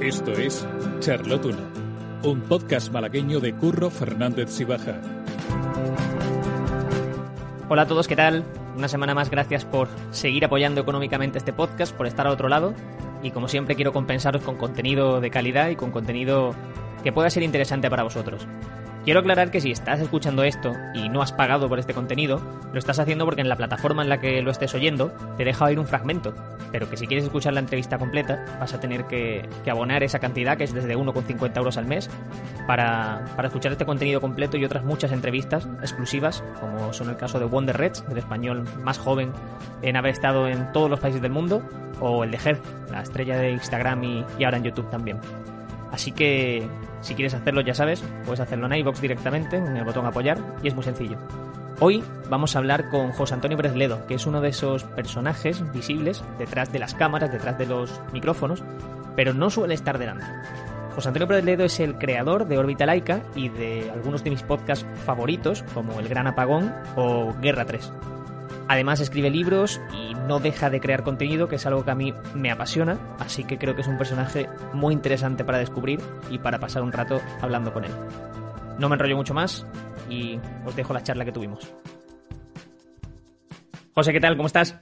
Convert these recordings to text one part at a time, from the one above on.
Esto es Charlotuna, un podcast malagueño de Curro Fernández Sibaja. Hola a todos, ¿qué tal? Una semana más, gracias por seguir apoyando económicamente este podcast, por estar al otro lado. Y como siempre, quiero compensaros con contenido de calidad y con contenido que pueda ser interesante para vosotros. Quiero aclarar que si estás escuchando esto y no has pagado por este contenido, lo estás haciendo porque en la plataforma en la que lo estés oyendo te deja oír un fragmento, pero que si quieres escuchar la entrevista completa vas a tener que, abonar esa cantidad, que es desde 1,50 euros al mes, para, para, escuchar este contenido completo y otras muchas entrevistas exclusivas, como son el caso de Wonder Reds, el español más joven en haber estado en todos los países del mundo, o el de Ger, la estrella de Instagram y ahora en YouTube también. Así que si quieres hacerlo, ya sabes, puedes hacerlo en iBox directamente, en el botón apoyar, y es muy sencillo. Hoy vamos a hablar con José Antonio Brezledo, que es uno de esos personajes visibles detrás de las cámaras, detrás de los micrófonos, pero no suele estar delante. José Antonio Brezledo es el creador de Órbita Laica y de algunos de mis podcasts favoritos, como El Gran Apagón o Guerra 3. Además escribe libros y no deja de crear contenido, que es algo que a mí me apasiona, así que creo que es un personaje muy interesante para descubrir y para pasar un rato hablando con él. No me enrollo mucho más y os dejo la charla que tuvimos. José, ¿qué tal? ¿Cómo estás?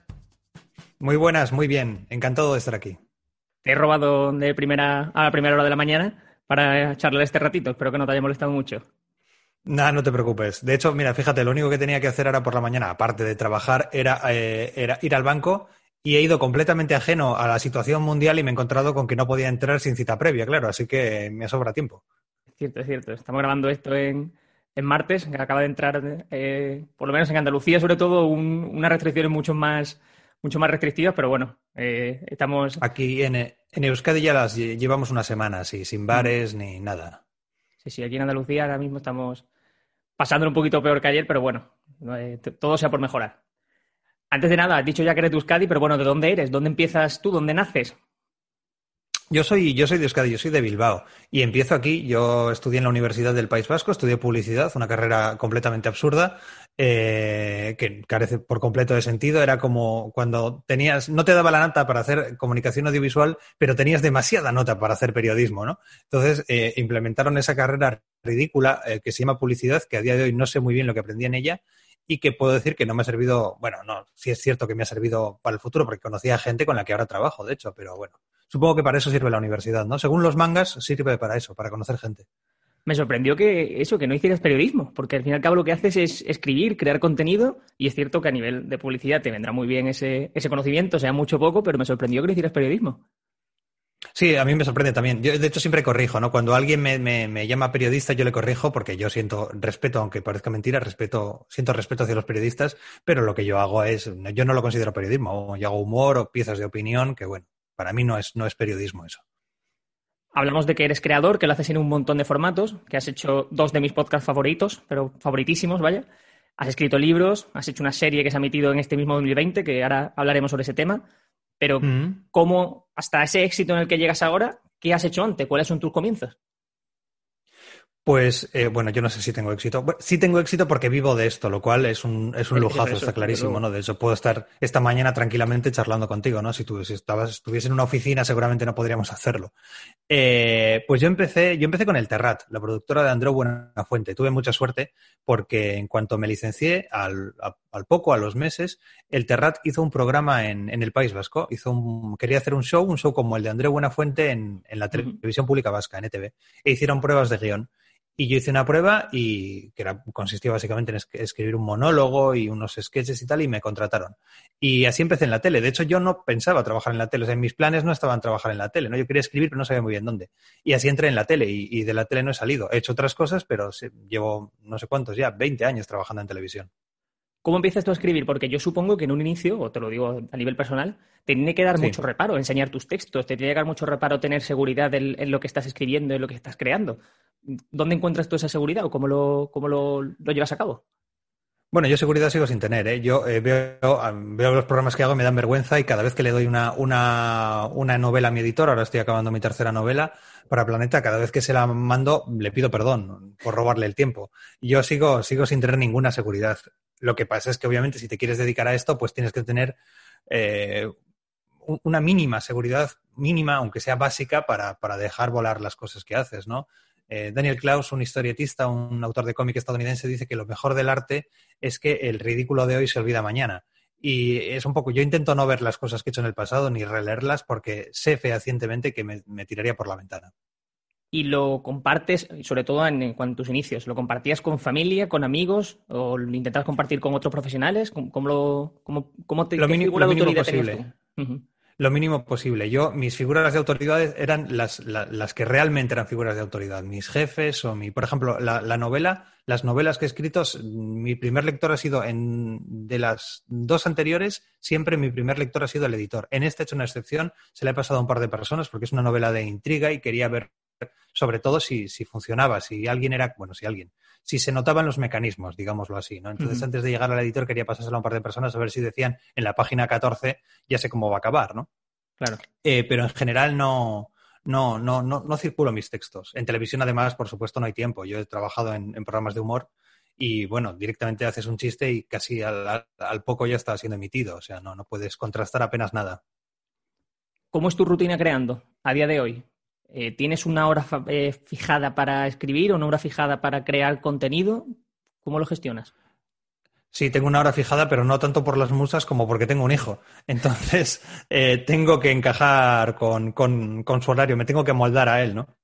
Muy buenas, muy bien. Encantado de estar aquí. Te he robado de primera a la primera hora de la mañana para charlar este ratito. Espero que no te haya molestado mucho. Nada, no te preocupes. De hecho, mira, fíjate, lo único que tenía que hacer ahora por la mañana, aparte de trabajar, era, eh, era ir al banco y he ido completamente ajeno a la situación mundial y me he encontrado con que no podía entrar sin cita previa, claro, así que me sobra tiempo. Es cierto, es cierto. Estamos grabando esto en, martes, que acaba de entrar, eh, por lo menos en Andalucía, sobre todo, unas restricciones mucho más, mucho más restrictivas, pero bueno, eh, estamos... Aquí en, en, Euskadi ya las llevamos una semana, sí, sin bares ni nada. Sí, sí, aquí en Andalucía ahora mismo estamos pasando un poquito peor que ayer, pero bueno, eh, todo sea por mejorar. Antes de nada, has dicho ya que eres de Euskadi, pero bueno, ¿de dónde eres? ¿Dónde empiezas tú? ¿Dónde naces? Yo soy, yo soy de Euskadi, yo soy de Bilbao y empiezo aquí. Yo estudié en la Universidad del País Vasco, estudié publicidad, una carrera completamente absurda eh, que carece por completo de sentido. Era como cuando tenías, no te daba la nota para hacer comunicación audiovisual, pero tenías demasiada nota para hacer periodismo, ¿no? Entonces eh, implementaron esa carrera ridícula eh, que se llama publicidad, que a día de hoy no sé muy bien lo que aprendí en ella y que puedo decir que no me ha servido, bueno, no, sí es cierto que me ha servido para el futuro porque conocía gente con la que ahora trabajo, de hecho, pero bueno, Supongo que para eso sirve la universidad, ¿no? Según los mangas, sirve para eso, para conocer gente. Me sorprendió que eso, que no hicieras periodismo, porque al fin y al cabo lo que haces es escribir, crear contenido, y es cierto que a nivel de publicidad te vendrá muy bien ese, conocimiento, sea mucho o poco, pero me sorprendió que no hicieras periodismo. Sí, a mí me sorprende también. Yo, de hecho, siempre corrijo, ¿no? Cuando alguien me, me, llama periodista, yo le corrijo porque yo siento respeto, aunque parezca mentira, respeto, siento respeto hacia los periodistas, pero lo que yo hago es, yo no lo considero periodismo, yo hago humor o piezas de opinión, que bueno, para mí no es, no es periodismo eso. Hablamos de que eres creador, que lo haces en un montón de formatos, que has hecho dos de mis podcasts favoritos, pero favoritísimos, vaya. Has escrito libros, has hecho una serie que se ha emitido en este mismo 2020, que ahora hablaremos sobre ese tema. Pero, mm. ¿cómo, hasta ese éxito en el que llegas ahora, qué has hecho antes? ¿Cuáles son tus comienzos? Pues eh, bueno, yo no sé si tengo éxito. sí tengo éxito porque vivo de esto, lo cual es un, es un lujazo, está clarísimo, ¿no? De hecho, puedo estar esta mañana tranquilamente charlando contigo, ¿no? Si tú si estabas, estuviese en una oficina, seguramente no podríamos hacerlo. Eh, pues yo empecé, yo empecé con el Terrat, la productora de Andreu Buenafuente. Tuve mucha suerte porque en cuanto me licencié, al, al poco, a los meses, el Terrat hizo un programa en, en el País Vasco. Hizo un, quería hacer un show, un show como el de Andreu Buenafuente en, en la televisión pública vasca, en ETV. E hicieron pruebas de guion. Y yo hice una prueba y que era, consistía básicamente en escribir un monólogo y unos sketches y tal, y me contrataron. Y así empecé en la tele. De hecho, yo no pensaba trabajar en la tele. O sea, en mis planes no estaban trabajar en la tele, ¿no? Yo quería escribir, pero no sabía muy bien dónde. Y así entré en la tele y, de la tele no he salido. He hecho otras cosas, pero llevo no sé cuántos ya, 20 años trabajando en televisión. ¿Cómo empiezas tú a escribir? Porque yo supongo que en un inicio, o te lo digo a nivel personal, te tiene que dar mucho reparo enseñar tus textos, te tiene que dar mucho reparo tener seguridad en, lo que estás escribiendo, en lo que estás creando. ¿Dónde encuentras tú esa seguridad o cómo lo, cómo lo, llevas a cabo? Bueno, yo seguridad sigo sin tener. ¿eh? Yo eh, veo, los programas que hago, me dan vergüenza y cada vez que le doy una, una, una, novela a mi editor, ahora estoy acabando mi tercera novela para Planeta, cada vez que se la mando le pido perdón por robarle el tiempo. Yo sigo, sigo sin tener ninguna seguridad. Lo que pasa es que obviamente si te quieres dedicar a esto, pues tienes que tener eh, una mínima seguridad, mínima, aunque sea básica, para, para dejar volar las cosas que haces, ¿no? Eh, Daniel Klaus, un historietista, un autor de cómic estadounidense, dice que lo mejor del arte es que el ridículo de hoy se olvida mañana. Y es un poco, yo intento no ver las cosas que he hecho en el pasado ni releerlas porque sé fehacientemente que me, tiraría por la ventana. ¿Y lo compartes, sobre todo en, cuanto a tus inicios, lo compartías con familia, con amigos o lo intentas compartir con otros profesionales? ¿Cómo, lo, cómo, te lo mínimo, posible lo mínimo posible. Yo, mis figuras de autoridad eran las, las, que realmente eran figuras de autoridad, mis jefes o mi, por ejemplo, la, la, novela, las novelas que he escrito, mi primer lector ha sido en, de las dos anteriores, siempre mi primer lector ha sido el editor. En esta he hecho una excepción, se le ha pasado a un par de personas porque es una novela de intriga y quería ver sobre todo si, si funcionaba, si alguien era, bueno, si alguien, si se notaban los mecanismos, digámoslo así, ¿no? Entonces, antes de llegar al editor quería pasárselo a un par de personas a ver si decían en la página 14 ya sé cómo va a acabar, ¿no? Claro. Eh, pero en general no, no, no, no, no circulo mis textos. En televisión, además, por supuesto, no hay tiempo. Yo he trabajado en, programas de humor y, bueno, directamente haces un chiste y casi al, poco ya está siendo emitido. O sea, no, no puedes contrastar apenas nada. ¿Cómo es tu rutina creando a día de hoy? Eh, ¿Tienes una hora eh, fijada para escribir o una hora fijada para crear contenido? ¿Cómo lo gestionas? Sí, tengo una hora fijada, pero no tanto por las musas como porque tengo un hijo. Entonces, eh, tengo que encajar con, su horario, me tengo que moldar a él, ¿no?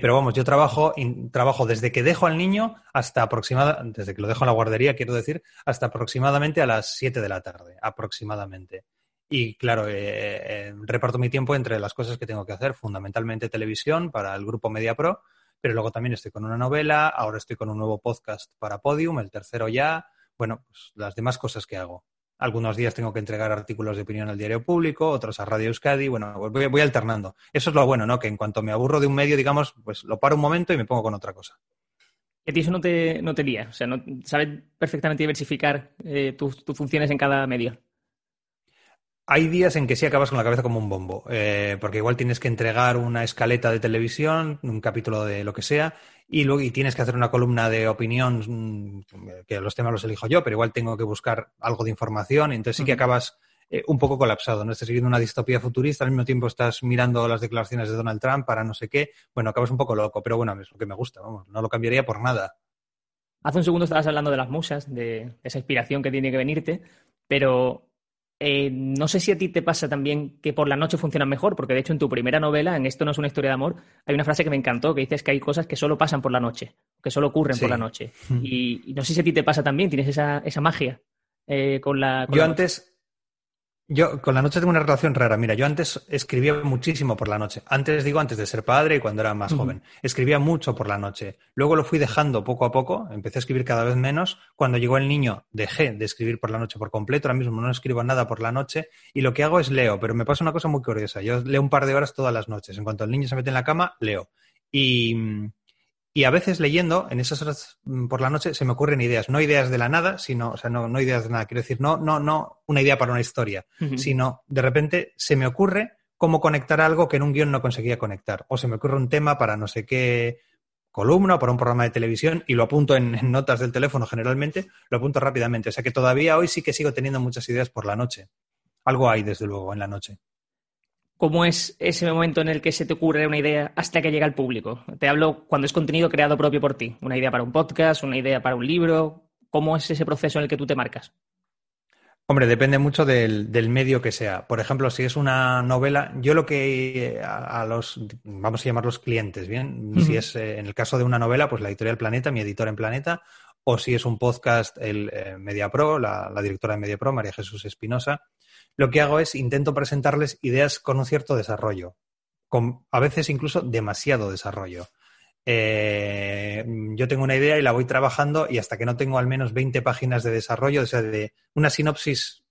pero vamos, yo trabajo, trabajo desde que dejo al niño hasta aproximadamente, desde que lo dejo en la guardería, quiero decir, hasta aproximadamente a las 7 de la tarde, aproximadamente. Y claro, eh, eh, reparto mi tiempo entre las cosas que tengo que hacer, fundamentalmente televisión para el grupo Media Pro, pero luego también estoy con una novela, ahora estoy con un nuevo podcast para Podium, el tercero ya, bueno, pues las demás cosas que hago. Algunos días tengo que entregar artículos de opinión al diario público, otros a Radio Euskadi, bueno, voy, alternando. Eso es lo bueno, ¿no? Que en cuanto me aburro de un medio, digamos, pues lo paro un momento y me pongo con otra cosa. Y a eso no te, no te o sea, sabes perfectamente diversificar eh, tus funciones en cada medio. Hay días en que sí acabas con la cabeza como un bombo, eh, porque igual tienes que entregar una escaleta de televisión, un capítulo de lo que sea, y luego y tienes que hacer una columna de opinión, mm, que los temas los elijo yo, pero igual tengo que buscar algo de información, entonces sí que acabas eh, un poco colapsado, ¿no? Estás siguiendo una distopía futurista, al mismo tiempo estás mirando las declaraciones de Donald Trump para no sé qué, bueno, acabas un poco loco, pero bueno, es lo que me gusta, vamos, no lo cambiaría por nada. Hace un segundo estabas hablando de las musas, de esa inspiración que tiene que venirte, pero eh, no sé si a ti te pasa también que por la noche funcionan mejor, porque de hecho en tu primera novela, en Esto no es una historia de amor, hay una frase que me encantó, que dices que hay cosas que solo pasan por la noche, que solo ocurren por la noche. Y, no sé si a ti te pasa también, tienes esa, esa magia eh, con la... Yo antes, yo con la noche tengo una relación rara. Mira, yo antes escribía muchísimo por la noche. Antes digo, antes de ser padre y cuando era más joven. Escribía mucho por la noche. Luego lo fui dejando poco a poco. Empecé a escribir cada vez menos. Cuando llegó el niño, dejé de escribir por la noche por completo. Ahora mismo no escribo nada por la noche. Y lo que hago es leo. Pero me pasa una cosa muy curiosa. Yo leo un par de horas todas las noches. En cuanto el niño se mete en la cama, leo. Y y a veces leyendo, en esas horas mm, por la noche, se me ocurren ideas, no ideas de la nada, sino, o sea, no, no ideas de nada, quiero decir, no, no, no una idea para una historia, sino de repente se me ocurre cómo conectar algo que en un guion no conseguía conectar. O se me ocurre un tema para no sé qué columna o para un programa de televisión y lo apunto en, en notas del teléfono generalmente, lo apunto rápidamente. O sea que todavía hoy sí que sigo teniendo muchas ideas por la noche. Algo hay, desde luego, en la noche cómo es ese momento en el que se te ocurre una idea hasta que llega al público. Te hablo cuando es contenido creado propio por ti, una idea para un podcast, una idea para un libro. ¿Cómo es ese proceso en el que tú te marcas? Hombre, depende mucho del, medio que sea. Por ejemplo, si es una novela, yo lo que a, los, vamos a llamarlos clientes, ¿bien? Si es eh, en el caso de una novela, pues la editorial Planeta, mi editor en Planeta, o si es un podcast, el eh, MediaPro, la, la directora de MediaPro, María Jesús Espinosa, lo que hago es intento presentarles ideas con un cierto desarrollo, con a veces incluso demasiado desarrollo. Eh, yo tengo una idea y la voy trabajando y hasta que no tengo al menos 20 páginas de desarrollo, o sea, de una sinopsis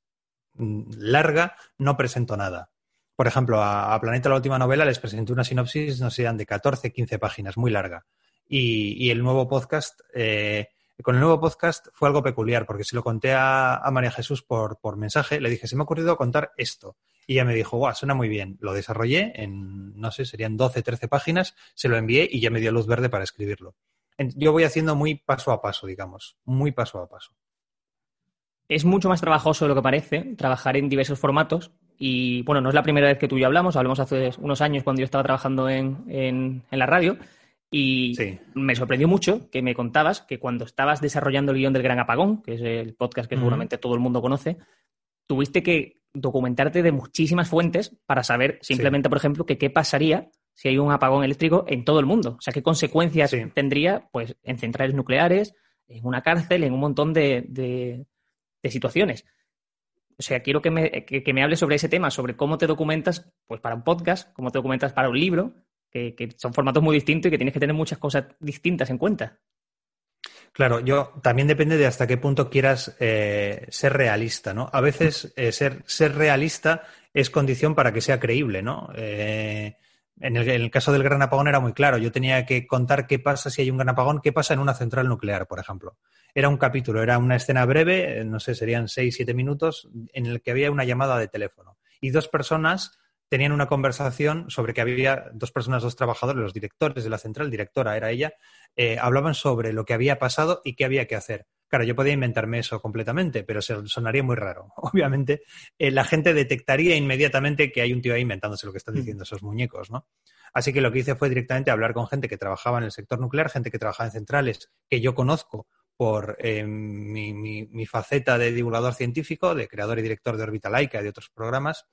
mm, larga, no presento nada. Por ejemplo, a, Planeta la última novela les presenté una sinopsis, no sé, de 14, 15 páginas, muy larga. Y, el nuevo podcast eh, con el nuevo podcast fue algo peculiar, porque se lo conté a, María Jesús por, mensaje, le dije, se me ha ocurrido contar esto. Y ella me dijo, guau, suena muy bien. Lo desarrollé en, no sé, serían 12, 13 páginas, se lo envié y ya me dio luz verde para escribirlo. Yo voy haciendo muy paso a paso, digamos, muy paso a paso. Es mucho más trabajoso de lo que parece trabajar en diversos formatos Y bueno, no es la primera vez que tú y yo hablamos, hablamos hace unos años cuando yo estaba trabajando en, en, la radio. Y me sorprendió mucho que me contabas que cuando estabas desarrollando el guion del Gran Apagón, que es el podcast que seguramente todo el mundo conoce, tuviste que documentarte de muchísimas fuentes para saber simplemente, por ejemplo, que qué pasaría si hay un apagón eléctrico en todo el mundo. O sea, qué consecuencias tendría pues, en centrales nucleares, en una cárcel, en un montón de, situaciones. O sea, quiero que me, que, me hables sobre ese tema, sobre cómo te documentas pues, para un podcast, cómo te documentas para un libro, que, son formatos muy distintos y que tienes que tener muchas cosas distintas en cuenta. Claro, yo también depende de hasta qué punto quieras eh, ser realista, ¿no? A veces eh, ser, ser realista es condición para que sea creíble, ¿no? Eh, en, el, caso del gran apagón era muy claro. Yo tenía que contar qué pasa si hay un gran apagón, qué pasa en una central nuclear, por ejemplo. Era un capítulo, era una escena breve, no sé, serían seis, siete minutos, en el que había una llamada de teléfono y dos personas tenían una conversación sobre que había dos personas, dos trabajadores, los directores de la central, directora era ella, eh, hablaban sobre lo que había pasado y qué había que hacer. Claro, yo podía inventarme eso completamente, pero sonaría muy raro. Obviamente, eh, la gente detectaría inmediatamente que hay un tío ahí inventándose lo que están mm. diciendo esos muñecos, ¿no? Así que lo que hice fue directamente hablar con gente que trabajaba en el sector nuclear, gente que trabajaba en centrales que yo conozco por eh, mi, mi, faceta de divulgador científico, de creador y director de Orbita Laica y de otros programas,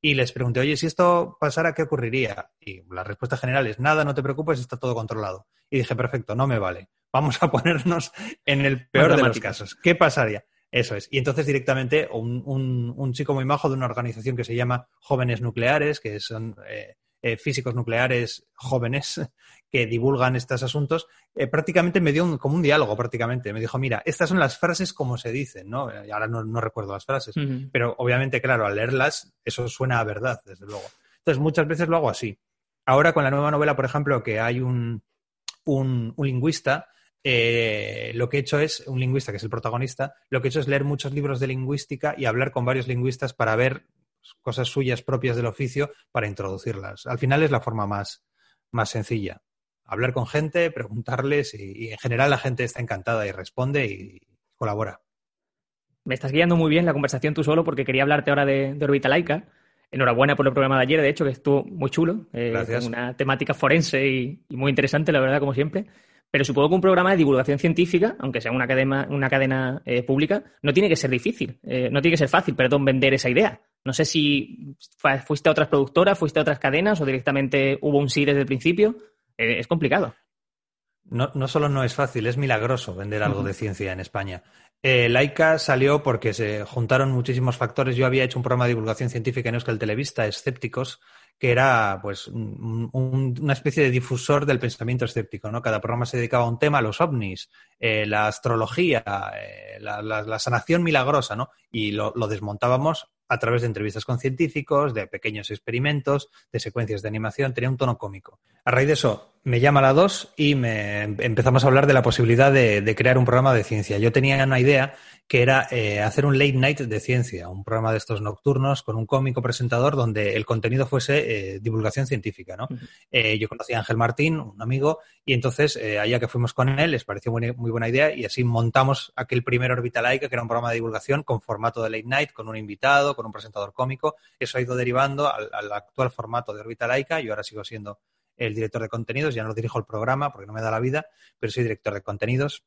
y les pregunté, oye, si esto pasara, ¿qué ocurriría? Y la respuesta general es, nada, no te preocupes, está todo controlado. Y dije, perfecto, no me vale. Vamos a ponernos en el peor de los casos. ¿Qué pasaría? Eso es. Y entonces directamente un, un, chico muy majo de una organización que se llama Jóvenes Nucleares, que son eh, eh, físicos nucleares jóvenes que divulgan estos asuntos, eh, prácticamente me dio como un diálogo, prácticamente. Me dijo, mira, estas son las frases como se dicen, ¿no? Y ahora no, recuerdo las frases, pero obviamente, claro, al leerlas, eso suena a verdad, desde luego. Entonces, muchas veces lo hago así. Ahora, con la nueva novela, por ejemplo, que hay un, un, lingüista, eh, lo que he hecho es, un lingüista que es el protagonista, lo que he hecho es leer muchos libros de lingüística y hablar con varios lingüistas para ver cosas suyas propias del oficio para introducirlas. Al final es la forma más, más sencilla. Hablar con gente, preguntarles y, en general la gente está encantada y responde y colabora. Me estás guiando muy bien la conversación tú solo porque quería hablarte ahora de, de Orbita Laica. Enhorabuena por el programa de ayer, de hecho, que estuvo muy chulo. Eh, una temática forense y, muy interesante, la verdad, como siempre. Pero supongo que un programa de divulgación científica, aunque sea una cadena, una cadena eh, pública, no tiene que ser difícil, eh, no tiene que ser fácil, perdón, vender esa idea. No sé si fuiste a otras productoras, fuiste a otras cadenas o directamente hubo un sí desde el principio. Eh, es complicado. No, no, solo no es fácil, es milagroso vender algo de ciencia en España. Eh, Laika salió porque se juntaron muchísimos factores. Yo había hecho un programa de divulgación científica en Euskal Televista, Escépticos, que era pues una especie de difusor del pensamiento escéptico, ¿no? Cada programa se dedicaba a un tema, los ovnis, eh, la astrología, eh, la, sanación milagrosa, ¿no? Y lo, desmontábamos a través de entrevistas con científicos, de pequeños experimentos, de secuencias de animación, tenía un tono cómico. A raíz de eso, me llama la 2 y me empezamos a hablar de la posibilidad de, crear un programa de ciencia. Yo tenía una idea que era eh, hacer un late night de ciencia, un programa de estos nocturnos con un cómico presentador donde el contenido fuese eh, divulgación científica. ¿no? Eh, yo conocí a Ángel Martín, un amigo, y entonces allá que fuimos con él les pareció muy, muy, buena idea y así montamos aquel primer Orbital Laica, que era un programa de divulgación con formato de late night, con un invitado, con un presentador cómico. Eso ha ido derivando al, al actual formato de Orbital Laica y ahora sigo siendo el director de contenidos, ya no dirijo el programa porque no me da la vida, pero soy director de contenidos.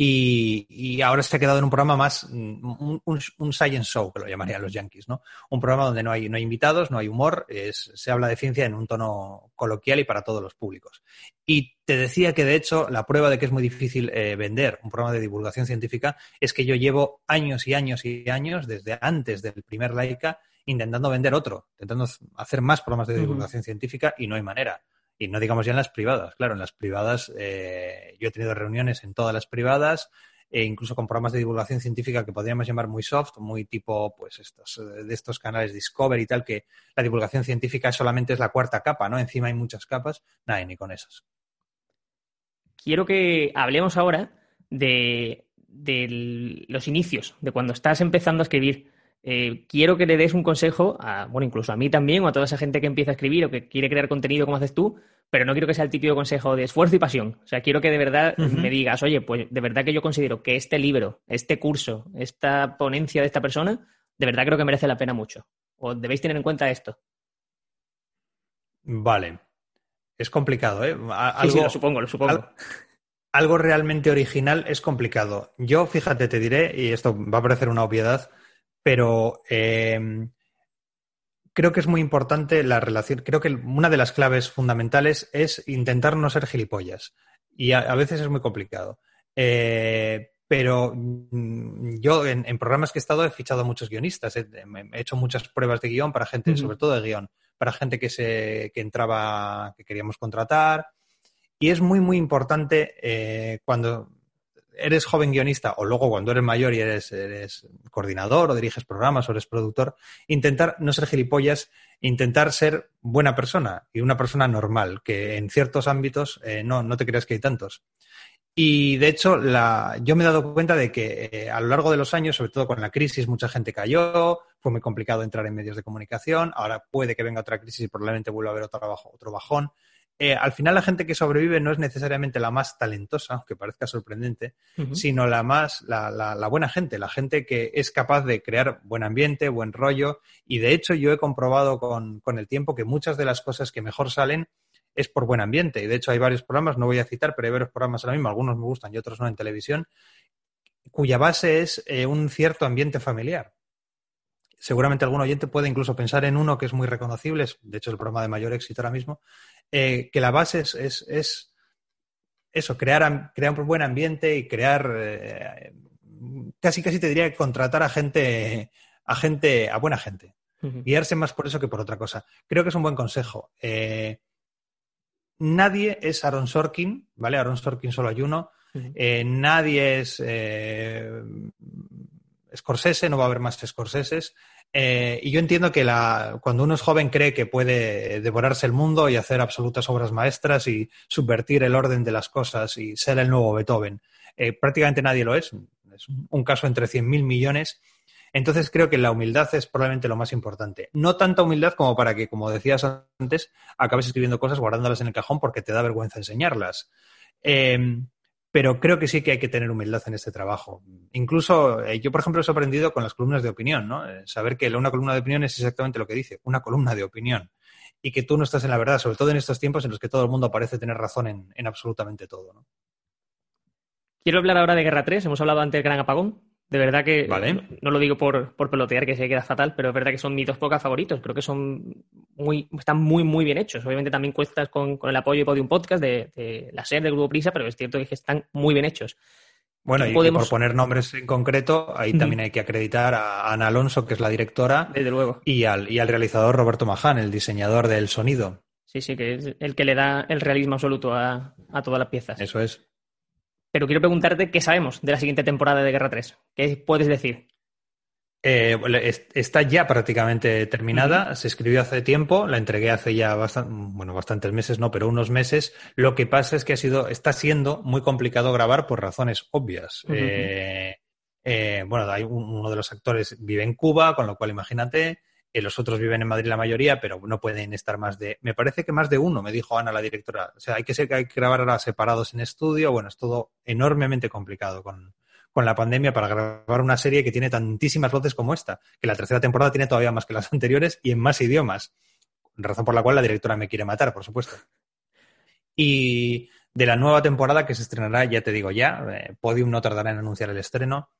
Y, ahora se ha quedado en un programa más, un, science show, que lo llamarían los yankees, ¿no? Un programa donde no hay, no hay invitados, no hay humor, se habla de ciencia en un tono coloquial y para todos los públicos. Y te decía que, de hecho, la prueba de que es muy difícil eh, vender un programa de divulgación científica es que yo llevo años y años y años, desde antes del primer Laica, intentando vender otro, intentando hacer más programas de divulgación científica y no hay manera. Y no digamos ya en las privadas. Claro, en las privadas eh, yo he tenido reuniones en todas las privadas e incluso con programas de divulgación científica que podríamos llamar muy soft, muy tipo pues estos eh, de estos canales Discovery y tal que la divulgación científica solamente es la cuarta capa, ¿no? Encima hay muchas capas, nada, ni con esas. Quiero que hablemos ahora de, de los inicios, de cuando estás empezando a escribir eh, quiero que le des un consejo a, bueno, incluso a mí también o a toda esa gente que empieza a escribir o que quiere crear contenido como haces tú, pero no quiero que sea el típico consejo de esfuerzo y pasión. O sea, quiero que de verdad me digas, oye, pues de verdad que yo considero que este libro, este curso, esta ponencia de esta persona, de verdad creo que merece la pena mucho. ¿O debéis tener en cuenta esto? Vale. Es complicado, ¿eh? sí, sí, lo supongo, lo supongo. Algo, realmente original es complicado. Yo, fíjate, te diré, y esto va a parecer una obviedad, pero em, creo que es muy importante la relación. Creo que una de las claves fundamentales es intentar no ser gilipollas. Y a, veces es muy complicado. Eh, pero mm, yo en, programas que he estado he fichado a muchos guionistas, he, hecho muchas pruebas de guion para gente, sobre todo de guion, para gente que, se, que entraba, que queríamos contratar. Y es muy, muy importante eh, cuando eres joven guionista o luego cuando eres mayor y eres, eres, coordinador o diriges programas o eres productor, intentar no ser gilipollas, intentar ser buena persona y una persona normal, que en ciertos ámbitos eh, no, no te creas que hay tantos. Y de hecho, la, yo me he dado cuenta de que eh, a lo largo de los años, sobre todo con la crisis, mucha gente cayó, fue muy complicado entrar en medios de comunicación, ahora puede que venga otra crisis y probablemente vuelva a haber otro, otro bajón. Eh, al final la gente que sobrevive no es necesariamente la más talentosa, aunque parezca sorprendente, sino la más, la, la, buena gente, la gente que es capaz de crear buen ambiente, buen rollo. Y de hecho yo he comprobado con, con el tiempo que muchas de las cosas que mejor salen es por buen ambiente. Y de hecho hay varios programas, no voy a citar, pero hay varios programas ahora mismo, algunos me gustan y otros no en televisión, cuya base es eh, un cierto ambiente familiar. Seguramente algún oyente puede incluso pensar en uno que es muy reconocible, es de hecho el programa de mayor éxito ahora mismo, eh, que la base es, es, eso, crear, crear, un buen ambiente y crear, eh, casi casi te diría contratar a gente, a gente, a buena gente. Guiarse más por eso que por otra cosa. Creo que es un buen consejo nadie es Aaron Sorkin, ¿vale? Aaron Sorkin solo hay uno. Eh, nadie es eh, Scorsese, no va a haber más Scorseses. Eh, y yo entiendo que cuando uno es joven cree que puede devorarse el mundo y hacer absolutas obras maestras y subvertir el orden de las cosas y ser el nuevo Beethoven. prácticamente nadie lo es. Es un caso entre 100.000 millones entonces creo que la humildad es probablemente lo más importante. No tanta humildad como para que, como decías antes, acabes escribiendo cosas guardándolas en el cajón porque te da vergüenza enseñarlas. Em, pero creo que sí que hay que tener humildad en este trabajo. Incluso eh, yo, por ejemplo, he sorprendido con las columnas de opinión, ¿no? Eh, saber que una columna de opinión es exactamente lo que dice, una columna de opinión. Y que tú no estás en la verdad, sobre todo en estos tiempos en los que todo el mundo parece tener razón en, en absolutamente todo. Quiero hablar ahora de Guerra 3. Hemos hablado antes del Gran Apagón. De verdad que no, lo digo por, pelotear, que se queda fatal, pero es verdad que son mis dos pocas favoritos. Creo que son muy, están muy, muy bien hechos. Obviamente también cuestas con, el apoyo de Podium Podcast, de, la serie del Grupo Prisa, pero es cierto que están muy bien hechos. Bueno, y, por poner nombres en concreto, ahí también hay que acreditar a Ana Alonso, que es la directora. Desde luego. Y al, y al realizador Roberto Maján, el diseñador del sonido. Sí, sí, que es el que le da el realismo absoluto a, a todas las piezas. Eso es. Pero quiero preguntarte qué sabemos de la siguiente temporada de Guerra 3. ¿Qué puedes decir? Eh, está ya prácticamente terminada, se escribió hace tiempo, la entregué hace ya bueno, bastantes meses, no, pero unos meses. Lo que pasa es que ha sido, está siendo muy complicado grabar por razones obvias. Eh, eh, bueno, hay uno de los actores vive en Cuba, con lo cual imagínate, los otros viven en Madrid la mayoría, pero no pueden estar más de, me parece que más de uno, me dijo Ana, la directora. O sea, hay que ser que hay que grabar ahora separados en estudio. Bueno, es todo enormemente complicado con, con la pandemia para grabar una serie que tiene tantísimas voces como esta, que la tercera temporada tiene todavía más que las anteriores y en más idiomas. Razón por la cual la directora me quiere matar, por supuesto. Y de la nueva temporada que se estrenará, ya te digo ya, eh, Podium no tardará en anunciar el estreno.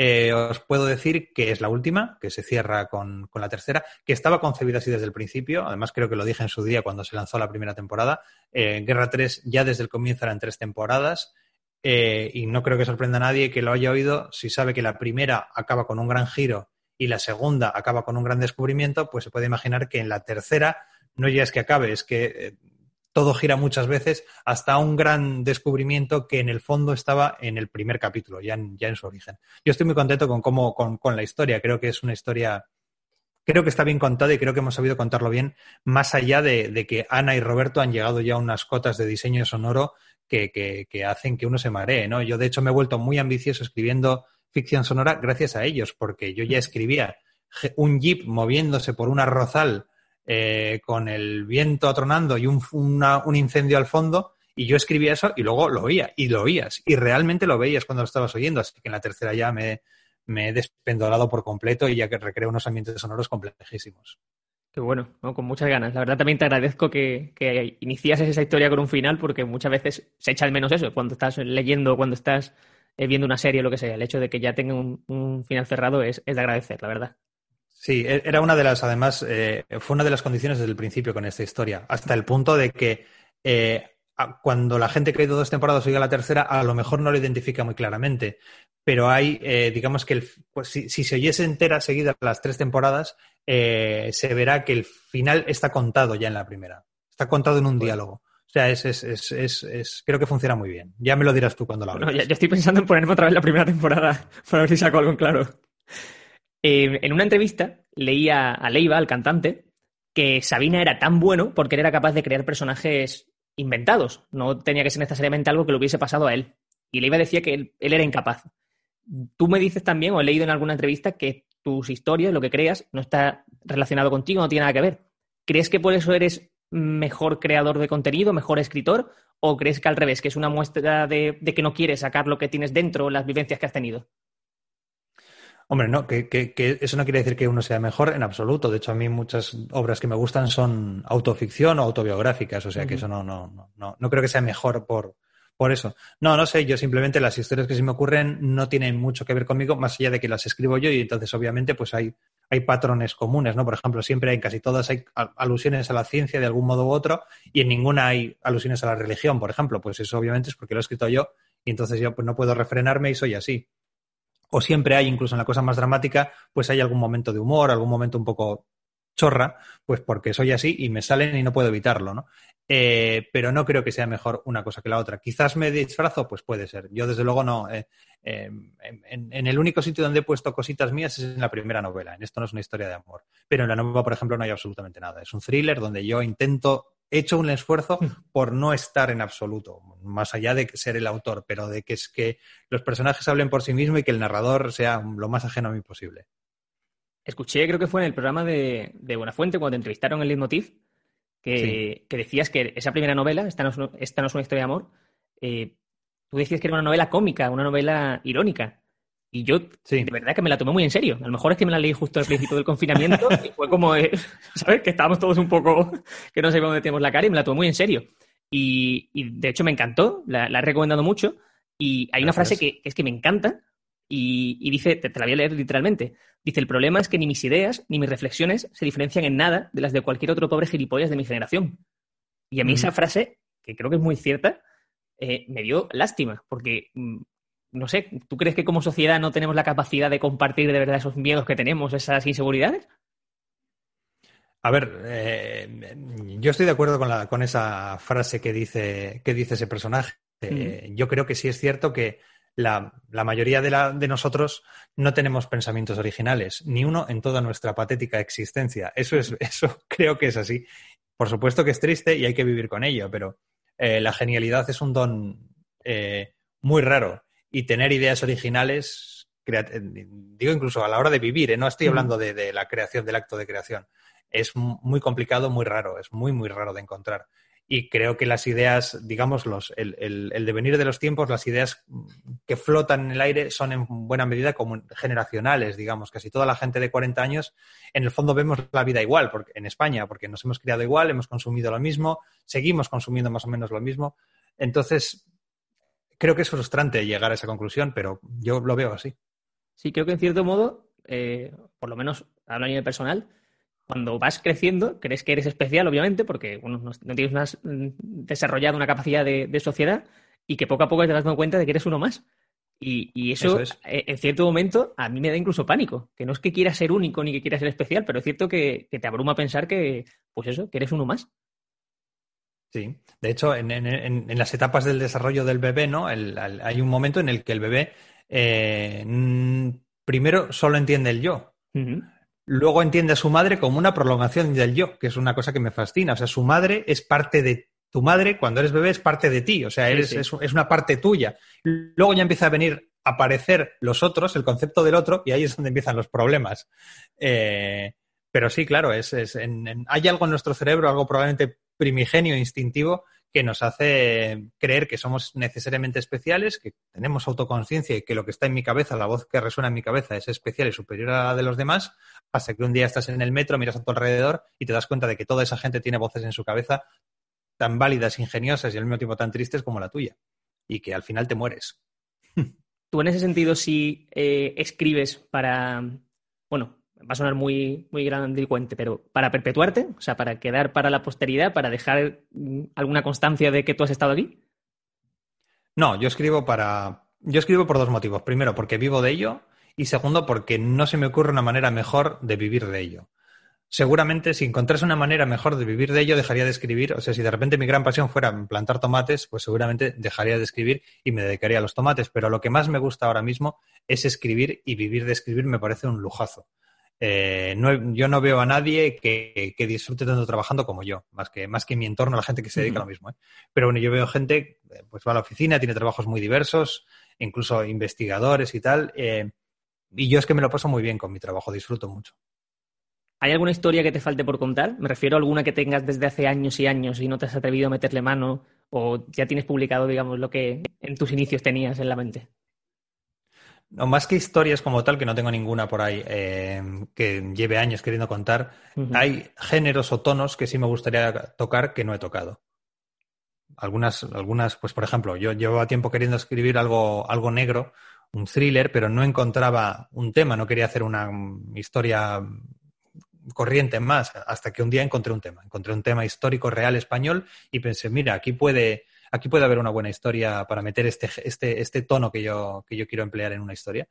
Eh, os puedo decir que es la última, que se cierra con, la tercera, que estaba concebida así desde el principio. Además, creo que lo dije en su día cuando se lanzó la primera temporada. Eh, Guerra 3 ya desde el comienzo eran tres temporadas. Eh, y no creo que sorprenda a nadie que lo haya oído si sabe que la primera acaba con un gran giro y la segunda acaba con un gran descubrimiento, pues se puede imaginar que en la tercera no ya es que acabe, es que todo gira muchas veces hasta un gran descubrimiento que en el fondo estaba en el primer capítulo, ya en, su origen. Yo estoy muy contento con cómo, con, la historia. Creo que es una historia creo que está bien contada y creo que hemos sabido contarlo bien, más allá de, que Ana y Roberto han llegado ya a unas cotas de diseño sonoro que, hacen que uno se maree, ¿no? Yo, de hecho, me he vuelto muy ambicioso escribiendo ficción sonora gracias a ellos, porque yo ya escribía un jeep moviéndose por un arrozal eh, con el viento atronando y un, un incendio al fondo, y yo escribía eso y luego lo oía, y lo oías, y realmente lo veías cuando lo estabas oyendo, así que en la tercera ya me, me he despendolado por completo y ya que recreo unos ambientes sonoros complejísimos. Qué bueno, con muchas ganas. La verdad también te agradezco que, que iniciases esa historia con un final porque muchas veces se echa de menos eso cuando estás leyendo, cuando estás eh, viendo una serie lo que sea. El hecho de que ya tenga un, final cerrado es, de agradecer, la verdad. Sí, e, era una de las, además, eh, fue una de las condiciones desde el principio con esta historia, hasta el punto de que eh, cuando la gente que ha ido dos temporadas oiga la tercera, a lo mejor no lo identifica muy claramente, pero hay, digamos que pues, si, se oyese entera seguida las tres temporadas, se verá que el final está contado ya en la primera, está contado en un diálogo. O sea, es, es, es, creo que funciona muy bien. Ya me lo dirás tú cuando lo hables. No, ya, estoy pensando en ponerme otra vez la primera temporada para ver si saco algo en claro. Eh, en una entrevista leía a Leiva, al cantante, que Sabina era tan bueno porque él era capaz de crear personajes inventados. No tenía que ser necesariamente algo que le hubiese pasado a él. Y Leiva decía que él, él era incapaz. Tú me dices también, o he leído en alguna entrevista, que tus historias, lo que creas, no está relacionado contigo, no tiene nada que ver. ¿Crees que por eso eres mejor creador de contenido, mejor escritor? ¿O crees que al revés, que es una muestra de, que no quieres sacar lo que tienes dentro, las vivencias que has tenido? Hombre, no, que, eso no quiere decir que uno sea mejor en absoluto. De hecho, a mí muchas obras que me gustan son autoficción o autobiográficas, o sea que eso no, no, no, no, creo que sea mejor por, por eso. No, no sé, yo simplemente las historias que se me ocurren no tienen mucho que ver conmigo, más allá de que las escribo yo y entonces obviamente pues hay hay patrones comunes, ¿no? Por ejemplo, siempre hay, en casi todas hay alusiones a la ciencia de algún modo u otro y en ninguna hay alusiones a la religión, por ejemplo. Pues eso obviamente es porque lo he escrito yo y entonces yo pues, no puedo refrenarme y soy así. O siempre hay, incluso en la cosa más dramática, pues hay algún momento de humor, algún momento un poco chorra, pues porque soy así y me salen y no puedo evitarlo, ¿no? Eh, pero no creo que sea mejor una cosa que la otra. Quizás me disfrazo, pues puede ser. Yo desde luego no. Eh, em, en, el único sitio donde he puesto cositas mías es en la primera novela. En esto no es una historia de amor. Pero en la nueva, por ejemplo, no hay absolutamente nada. Es un thriller donde yo intento, he hecho un esfuerzo hmm. por no estar en absoluto, más allá de ser el autor, pero de que es que los personajes hablen por sí mismos y que el narrador sea lo más ajeno a mí posible. Escuché, creo que fue en el programa de, de Buenafuente, cuando te entrevistaron en Leitmotiv, que, decías que esa primera novela, esta no es, esta no es una historia de amor, eh, tú decías que era una novela cómica, una novela irónica. Y yo, de verdad, que me la tomé muy en serio. A lo mejor es que me la leí justo al principio del confinamiento y fue como, eh, ¿sabes? Que estábamos todos un poco, que no sé dónde tenemos la cara y me la tomé muy en serio. Y, de hecho me encantó, la, he recomendado mucho. Y hay una frase que, es que me encanta y, dice, te, la voy a leer literalmente. Dice, el problema es que ni mis ideas ni mis reflexiones se diferencian en nada de las de cualquier otro pobre gilipollas de mi generación. Y a mí esa frase, que creo que es muy cierta, eh, me dio lástima, porque, mm, no sé, ¿tú crees que como sociedad no tenemos la capacidad de compartir de verdad esos miedos que tenemos, esas inseguridades? A ver, eh, yo estoy de acuerdo con, la, con esa frase que dice, que dice ese personaje. Eh, yo creo que sí es cierto que la, mayoría de, nosotros no tenemos pensamientos originales, ni uno en toda nuestra patética existencia. Eso, es, eso creo que es así. Por supuesto que es triste y hay que vivir con ello, pero eh, la genialidad es un don eh, muy raro y tener ideas originales, digo incluso a la hora de vivir, ¿eh? no estoy hablando de, de, la creación, del acto de creación, es muy complicado, muy raro, es muy, muy raro de encontrar y creo que las ideas, digamos, los, el, el, devenir de los tiempos, las ideas que flotan en el aire son en buena medida como generacionales, digamos. Casi toda la gente de 40 años, en el fondo vemos la vida igual porque, en España, porque nos hemos criado igual, hemos consumido lo mismo, seguimos consumiendo más o menos lo mismo. Entonces, creo que es frustrante llegar a esa conclusión, pero yo lo veo así. Sí, creo que en cierto modo, eh, por lo menos hablo a nivel personal, cuando vas creciendo, crees que eres especial, obviamente, porque no, tienes más mm, desarrollado una capacidad de, sociedad y que poco a poco te das cuenta de que eres uno más. Y, eso, eh, en cierto momento, a mí me da incluso pánico. Que no es que quieras ser único ni que quieras ser especial, pero es cierto que, te abruma pensar que, pues eso, que eres uno más. Sí, de hecho, en, las etapas del desarrollo del bebé, ¿no? hay un momento en el que el bebé eh, primero solo entiende el yo luego entiende a su madre como una prolongación del yo, que es una cosa que me fascina. O sea, su madre es parte de tu madre, cuando eres bebé, es parte de ti. O sea, eres, Es, una parte tuya. Luego ya empieza a venir a aparecer los otros, el concepto del otro, y ahí es donde empiezan los problemas. Eh, pero sí, claro, es, hay algo en nuestro cerebro, algo probablemente primigenio, instintivo, que nos hace creer que somos necesariamente especiales, que tenemos autoconciencia y que lo que está en mi cabeza, la voz que resuena en mi cabeza es especial y superior a la de los demás, hasta que un día estás en el metro, miras a tu alrededor y te das cuenta de que toda esa gente tiene voces en su cabeza tan válidas, ingeniosas y al mismo tiempo tan tristes como la tuya. Y que al final te mueres. Tú en ese sentido, si eh, escribes para, bueno, va a sonar muy, muy grandilocuente, pero para perpetuarte, o sea, para quedar para la posteridad, para dejar mm, alguna constancia de que tú has estado aquí? No, yo escribo para. Yo escribo por dos motivos. Primero, porque vivo de ello. Y segundo, porque no se me ocurre una manera mejor de vivir de ello. Seguramente, si encontrase una manera mejor de vivir de ello, dejaría de escribir. O sea, si de repente mi gran pasión fuera plantar tomates, pues seguramente dejaría de escribir y me dedicaría a los tomates. Pero lo que más me gusta ahora mismo es escribir y vivir de escribir me parece un lujazo. Eh, yo no veo a nadie que, disfrute tanto trabajando como yo, más que, más que en mi entorno, la gente que se dedica a lo mismo. ¿eh? Pero bueno, yo veo gente, eh, pues va a la oficina, tiene trabajos muy diversos, incluso investigadores y tal, y yo es que me lo paso muy bien con mi trabajo, disfruto mucho. ¿Hay alguna historia que te falte por contar? Me refiero a alguna que tengas desde hace años y años y no te has atrevido a meterle mano o ya tienes publicado, digamos, lo que en tus inicios tenías en la mente. No, más que historias como tal, que no tengo ninguna por ahí eh, que lleve años queriendo contar, hay géneros o tonos que sí me gustaría tocar que no he tocado. Algunas, algunas, pues por ejemplo, yo llevaba tiempo queriendo escribir algo, algo negro, un thriller, pero no encontraba un tema, no quería hacer una historia corriente más, hasta que un día encontré un tema. Encontré un tema histórico real español y pensé, mira, aquí puede, aquí puede haber una buena historia para meter este, este, este tono que yo, que yo quiero emplear en una historia.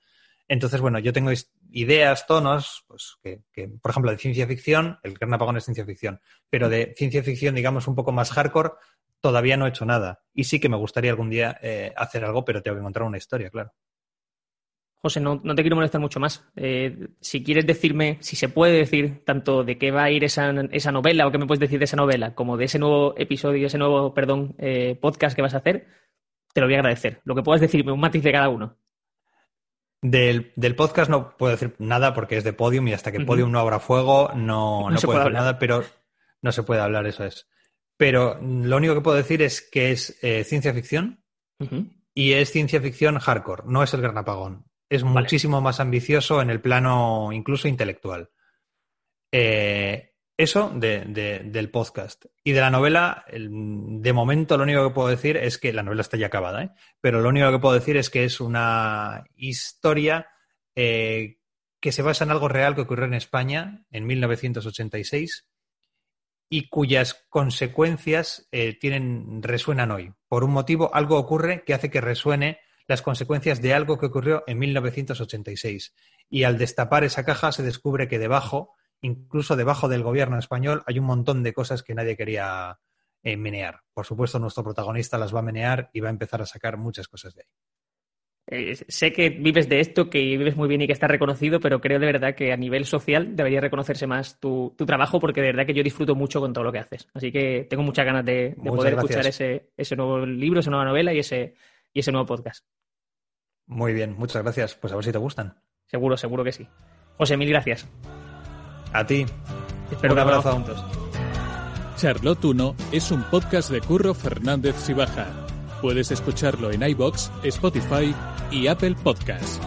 Entonces, bueno, yo tengo ideas, tonos, pues que, por ejemplo, de ciencia ficción, el Gran Apagón es ciencia ficción, pero de ciencia ficción, digamos, un poco más hardcore, todavía no he hecho nada. Y sí que me gustaría algún día eh, hacer algo, pero tengo que encontrar una historia, claro. José, no, te quiero molestar mucho más. Eh, si quieres decirme, si se puede decir tanto de qué va a ir esa, novela o qué me puedes decir de esa novela, como de ese nuevo episodio, ese nuevo, perdón, eh, podcast que vas a hacer, te lo voy a agradecer. Lo que puedas decirme, un matiz de cada uno. Del, podcast no puedo decir nada porque es de Podium y hasta que Podium no abra fuego no, no, puedo decir nada, pero no se puede hablar, eso es. Pero lo único que puedo decir es que es eh, ciencia ficción y es ciencia ficción hardcore, no es el gran apagón es muchísimo más ambicioso en el plano incluso intelectual. Eh, eso del podcast. Y de la novela, de momento lo único que puedo decir es que la novela está ya acabada, ¿eh? pero lo único que puedo decir es que es una historia eh, que se basa en algo real que ocurrió en España en 1986 y cuyas consecuencias tienen, resuenan hoy. Por un motivo, algo ocurre que hace que resuene las consecuencias de algo que ocurrió en 1986. Y al destapar esa caja se descubre que debajo, incluso debajo del gobierno español, hay un montón de cosas que nadie quería eh, menear. Por supuesto, nuestro protagonista las va a menear y va a empezar a sacar muchas cosas de ahí. Eh, sé que vives de esto, que vives muy bien y que estás reconocido, pero creo de verdad que a nivel social debería reconocerse más tu, trabajo porque de verdad que yo disfruto mucho con todo lo que haces. Así que tengo muchas ganas de, poder escuchar ese, ese nuevo libro, esa nueva novela y ese, y ese nuevo podcast. Muy bien, muchas gracias. Pues a ver si te gustan. Seguro, seguro que sí. José, mil gracias. A ti. Espero Un abrazo. juntos. Charlotte 1 es un podcast de Curro Fernández Sibaja. Puedes escucharlo en iBox, Spotify y Apple Podcasts.